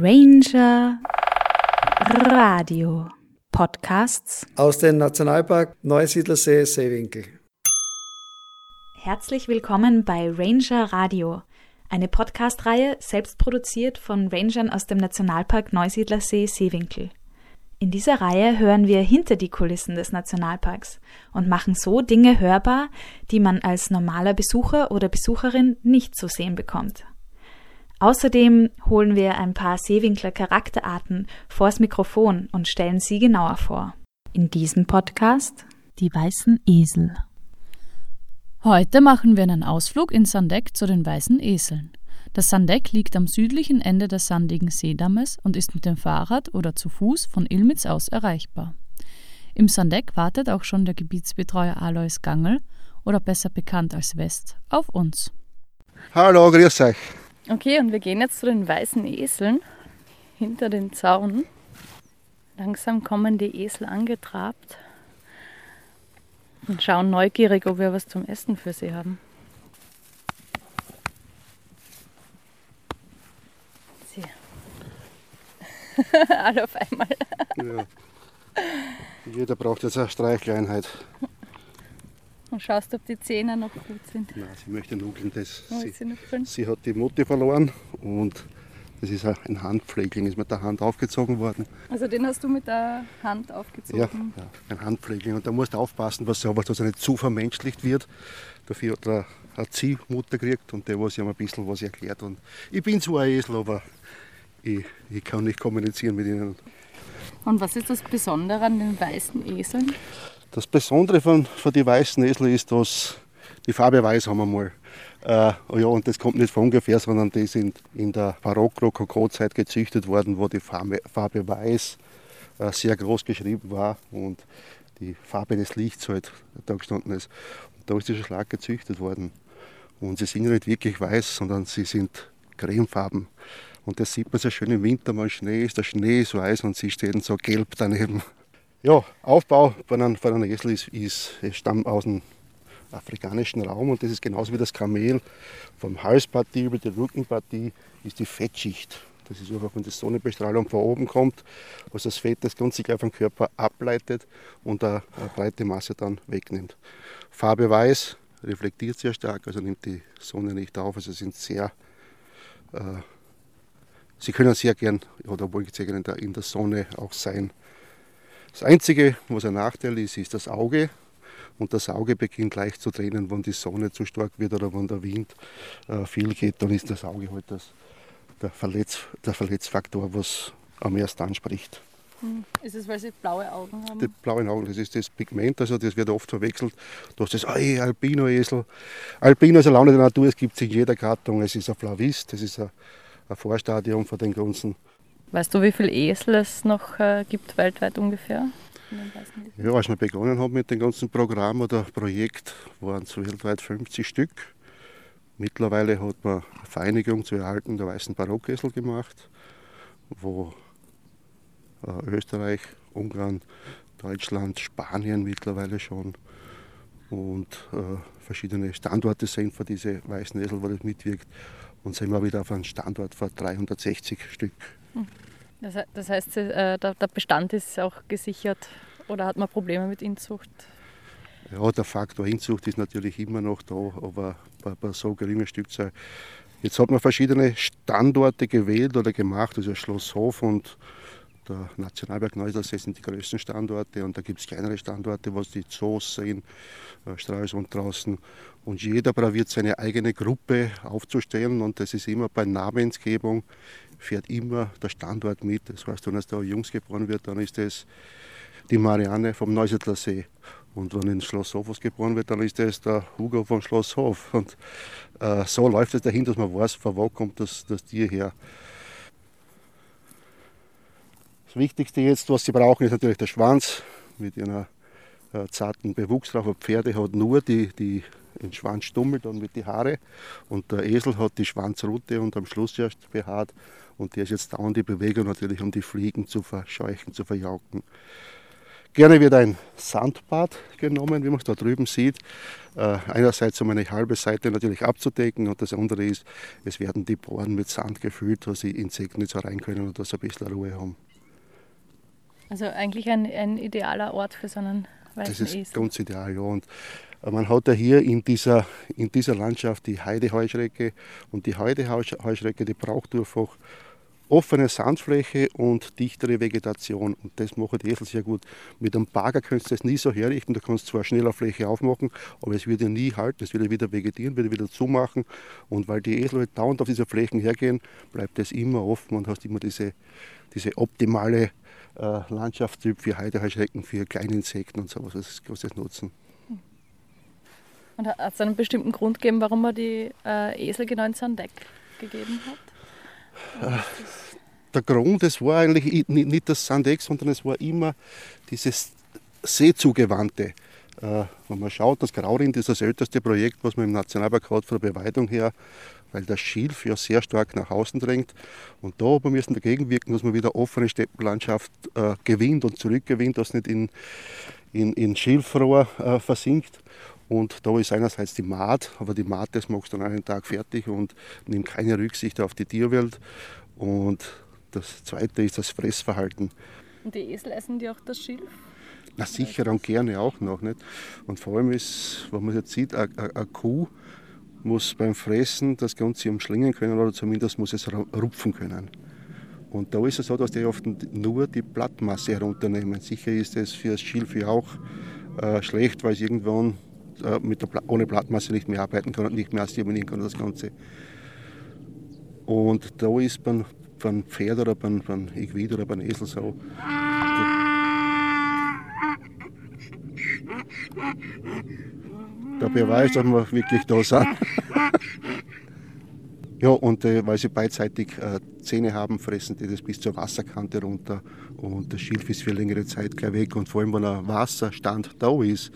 Ranger Radio Podcasts aus dem Nationalpark Neusiedlersee Seewinkel. Herzlich willkommen bei Ranger Radio, eine Podcast-Reihe selbst produziert von Rangern aus dem Nationalpark Neusiedlersee Seewinkel. In dieser Reihe hören wir hinter die Kulissen des Nationalparks und machen so Dinge hörbar, die man als normaler Besucher oder Besucherin nicht zu sehen bekommt. Außerdem holen wir ein paar Seewinkler Charakterarten vors Mikrofon und stellen sie genauer vor. In diesem Podcast die weißen Esel. Heute machen wir einen Ausflug in Sandeck zu den weißen Eseln. Das Sandeck liegt am südlichen Ende des sandigen Seedammes und ist mit dem Fahrrad oder zu Fuß von Ilmitz aus erreichbar. Im Sandeck wartet auch schon der Gebietsbetreuer Alois Gangel, oder besser bekannt als West, auf uns. Hallo, grüß euch. Okay, und wir gehen jetzt zu den weißen Eseln hinter den Zaun. Langsam kommen die Esel angetrabt und schauen neugierig, ob wir was zum Essen für sie haben. Sie. Alle auf einmal. Ja. Jeder braucht jetzt eine Streichleinheit. Und schaust, ob die Zähne noch gut sind. Nein, sie möchte nuckeln. Das. Oh, sie, sie hat die Mutti verloren und das ist ein Handpflegling, ist mit der Hand aufgezogen worden. Also den hast du mit der Hand Ja, aufgezogen. ja, ein Handpflegling. Und da musst du aufpassen, was sowas, dass er nicht zu vermenschlicht wird. Dafür hat er eine Ziehmutter gekriegt und der, was ihm ein bisschen was erklärt. Und ich bin zwar ein Esel, aber ich, ich kann nicht kommunizieren mit ihnen. Und was ist das Besondere an den weißen Eseln? Das Besondere von, von den weißen Esel ist, dass die Farbe weiß haben wir mal. Äh, ja, und das kommt nicht von ungefähr, sondern die sind in der Barock-Rokoko-Zeit gezüchtet worden, wo die Farbe, Farbe weiß äh, sehr groß geschrieben war und die Farbe des Lichts halt da gestanden ist. Und da ist dieser Schlag gezüchtet worden. Und sie sind nicht wirklich weiß, sondern sie sind cremefarben. Und das sieht man sehr schön im Winter, mal Schnee ist, der Schnee ist weiß und sie stehen so gelb daneben. Ja, Aufbau von einem, Esel ist, ist, stammt aus dem afrikanischen Raum und das ist genauso wie das Kamel. Vom Halspartie über die Rückenpartie ist die Fettschicht. Das ist einfach, wenn die Sonnenbestrahlung von oben kommt, was das Fett das ganz gleich vom Körper ableitet und eine, breite Masse dann wegnimmt. Farbe weiß reflektiert sehr stark, also nimmt die Sonne nicht auf. Also sind sehr, äh, sie können sehr gern oder wollen sehr in der, in der Sonne auch sein. Das Einzige, was ein Nachteil ist, ist das Auge. Und das Auge beginnt leicht zu tränen, wenn die Sonne zu stark wird oder wenn der Wind äh, viel geht, dann ist das Auge halt das, der, Verletz, der Verletzfaktor, was am ersten anspricht. Ist es, weil sie blaue Augen haben? Die blauen Augen, das ist das Pigment, also das wird oft verwechselt. Du hast das ey, Albino-Esel. Albino ist eine Laune der Natur, es gibt es in jeder Gattung. Es ist ein Flavist, das ist ein, ein Vorstadium von den ganzen. Weißt du, wie viele Esel es noch äh, gibt weltweit ungefähr? Ja, als wir begonnen haben mit dem ganzen Programm oder Projekt, waren es weltweit 50 Stück. Mittlerweile hat man eine Vereinigung zur Erhaltung der weißen Barockesel gemacht, wo äh, Österreich, Ungarn, Deutschland, Spanien mittlerweile schon und äh, verschiedene Standorte sind für diese weißen Esel, wo das mitwirkt. Und sind wir wieder auf einem Standort von 360 Stück. Das, he- das heißt, äh, der, der Bestand ist auch gesichert oder hat man Probleme mit Inzucht? Ja, der Faktor Inzucht ist natürlich immer noch da, aber bei, bei so geringer Stückzahl. Jetzt hat man verschiedene Standorte gewählt oder gemacht, also Schlosshof und der Nationalpark Neusiedlersee sind die größten Standorte und da gibt es kleinere Standorte, was die Zoos sind, äh, Stralsund draußen. Und jeder probiert seine eigene Gruppe aufzustellen und das ist immer bei Namensgebung, fährt immer der Standort mit. Das heißt, wenn es da Jungs geboren wird, dann ist es die Marianne vom Neusiedlersee. Und wenn in Schloss Hof was geboren wird, dann ist das der Hugo vom Schloss Hof. Und äh, so läuft es dahin, dass man weiß, von wo kommt das, das Tier her. Das Wichtigste jetzt, was sie brauchen, ist natürlich der Schwanz mit einer äh, zarten Bewuchs drauf. Pferde hat nur die, die, den Schwanzstummel dann mit die Haare und der Esel hat die Schwanzrute und am Schluss erst behaart. Und der ist jetzt dauernd die Bewegung natürlich, um die Fliegen zu verscheuchen, zu verjauken. Gerne wird ein Sandbad genommen, wie man es da drüben sieht. Äh, einerseits um eine halbe Seite natürlich abzudecken und das andere ist, es werden die Bohren mit Sand gefüllt, dass die Insekten nicht so rein können und dass sie ein bisschen Ruhe haben. Also eigentlich ein, ein idealer Ort für so einen weißen Das ist Esel. ganz ideal, ja. Und äh, man hat ja hier in dieser, in dieser Landschaft die Heideheuschrecke und die Heideheuschrecke, die braucht einfach offene Sandfläche und dichtere Vegetation. Und das machen die Esel sehr gut. Mit einem Bagger kannst du das nie so herrichten. Du kannst zwar schneller Fläche aufmachen, aber es wird ja nie halten. Es wird ja wieder vegetieren, wird ja wieder zumachen. Und weil die Esel halt dauernd auf diese Flächen hergehen, bleibt es immer offen und hast immer diese, diese optimale äh, Landschaftstyp für Heideheuschrecken, für kleine Insekten und sowas. Das du das nutzen. Und hat es einen bestimmten Grund gegeben, warum man die äh, Esel genau in Sandeck gegeben hat? Der Grund, es war eigentlich nicht das Sandex, sondern es war immer dieses Seezugewandte. Äh, wenn man schaut, das Graurind ist das älteste Projekt, was man im Nationalpark hat von der Beweidung her, weil das Schilf ja sehr stark nach außen drängt. Und da wir dagegen wirken, dass man wieder offene Steppenlandschaft äh, gewinnt und zurückgewinnt, dass nicht in, in, in Schilfrohr äh, versinkt. Und da ist einerseits die Maat, aber die Maat, das machst du an einem Tag fertig und nimmt keine Rücksicht auf die Tierwelt. Und das zweite ist das Fressverhalten. Und die Esel essen die auch das Schilf? Na sicher und gerne auch noch. Nicht? Und vor allem ist, wenn man jetzt sieht, eine, Kuh muss beim Fressen das Ganze umschlingen können oder zumindest muss es ru- rupfen können. Und da ist es so, dass die oft nur die Blattmasse herunternehmen. Sicher ist es für das Schilf ja auch äh, schlecht, weil es irgendwann äh, mit der ohne Blattmasse nicht mehr arbeiten kann und nicht mehr assimilieren kann, das Ganze. Und da ist beim, beim Pferd oder beim, beim Equid oder beim Esel so, der Beweis, dass wir wirklich da sind. ja, und äh, weil sie beidseitig äh, Zähne haben, fressen die das bis zur Wasserkante runter und das Schilf ist für längere Zeit gleich weg. Und vor allem, wenn ein Wasserstand da ist,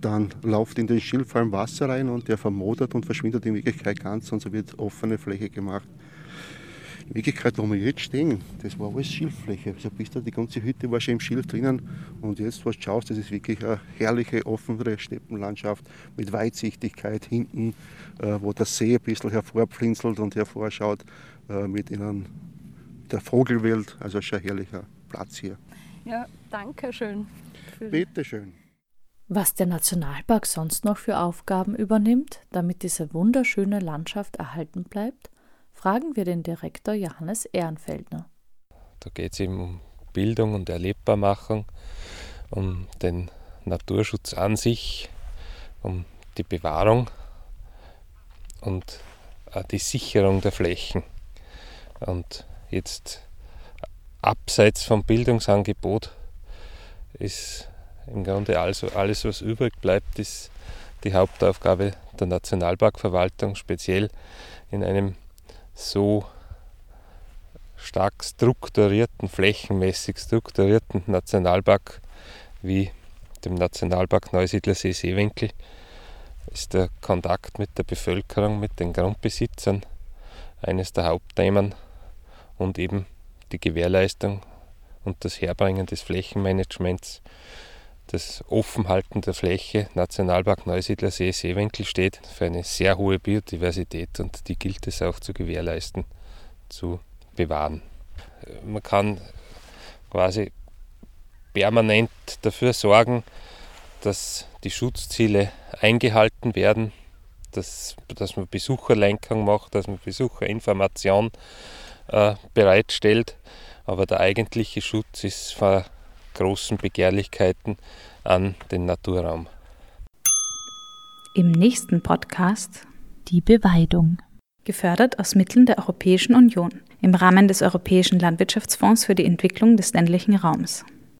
dann läuft in den Schilf vor allem Wasser rein und der vermodert und verschwindet in Wirklichkeit ganz und so wird offene Fläche gemacht. In Wirklichkeit, wo wir jetzt stehen, das war alles Schilffläche. Also bis da die ganze Hütte war schon im Schilf drinnen. Und jetzt, was du schaust, das ist wirklich eine herrliche, offene Steppenlandschaft mit Weitsichtigkeit hinten, äh, wo der See ein bisschen hervorpflinzelt und hervorschaut, äh, mit ihnen der Vogelwelt. Also schon ein herrlicher Platz hier. Ja, danke schön. Bitte schön. Was der Nationalpark sonst noch für Aufgaben übernimmt, damit diese wunderschöne Landschaft erhalten bleibt, fragen wir den Direktor Johannes Ehrenfeldner. Da geht es eben um Bildung und Erlebbarmachung, um den Naturschutz an sich, um die Bewahrung und auch die Sicherung der Flächen. Und jetzt abseits vom Bildungsangebot ist im Grunde also alles, was übrig bleibt, ist die Hauptaufgabe der Nationalparkverwaltung, speziell in einem so stark strukturierten, flächenmäßig strukturierten Nationalpark wie dem Nationalpark Neusiedlersee Seewinkel ist der Kontakt mit der Bevölkerung, mit den Grundbesitzern eines der Hauptthemen und eben die Gewährleistung und das Herbringen des Flächenmanagements, das Offenhalten der Fläche Nationalpark Neusiedlersee Seewinkel steht für eine sehr hohe Biodiversität und die gilt es auch zu gewährleisten, zu bewahren. Man kann quasi permanent dafür sorgen, dass die Schutzziele eingehalten werden, dass, dass man Besucherlenkung macht, dass man Besucherinformation äh, bereitstellt. Aber der eigentliche Schutz ist vor großen Begehrlichkeiten an den Naturraum. Im nächsten Podcast Die Beweidung. gefördert aus Mitteln der Europäischen Union im Rahmen des Europäischen Landwirtschaftsfonds für die Entwicklung des ländlichen Raums.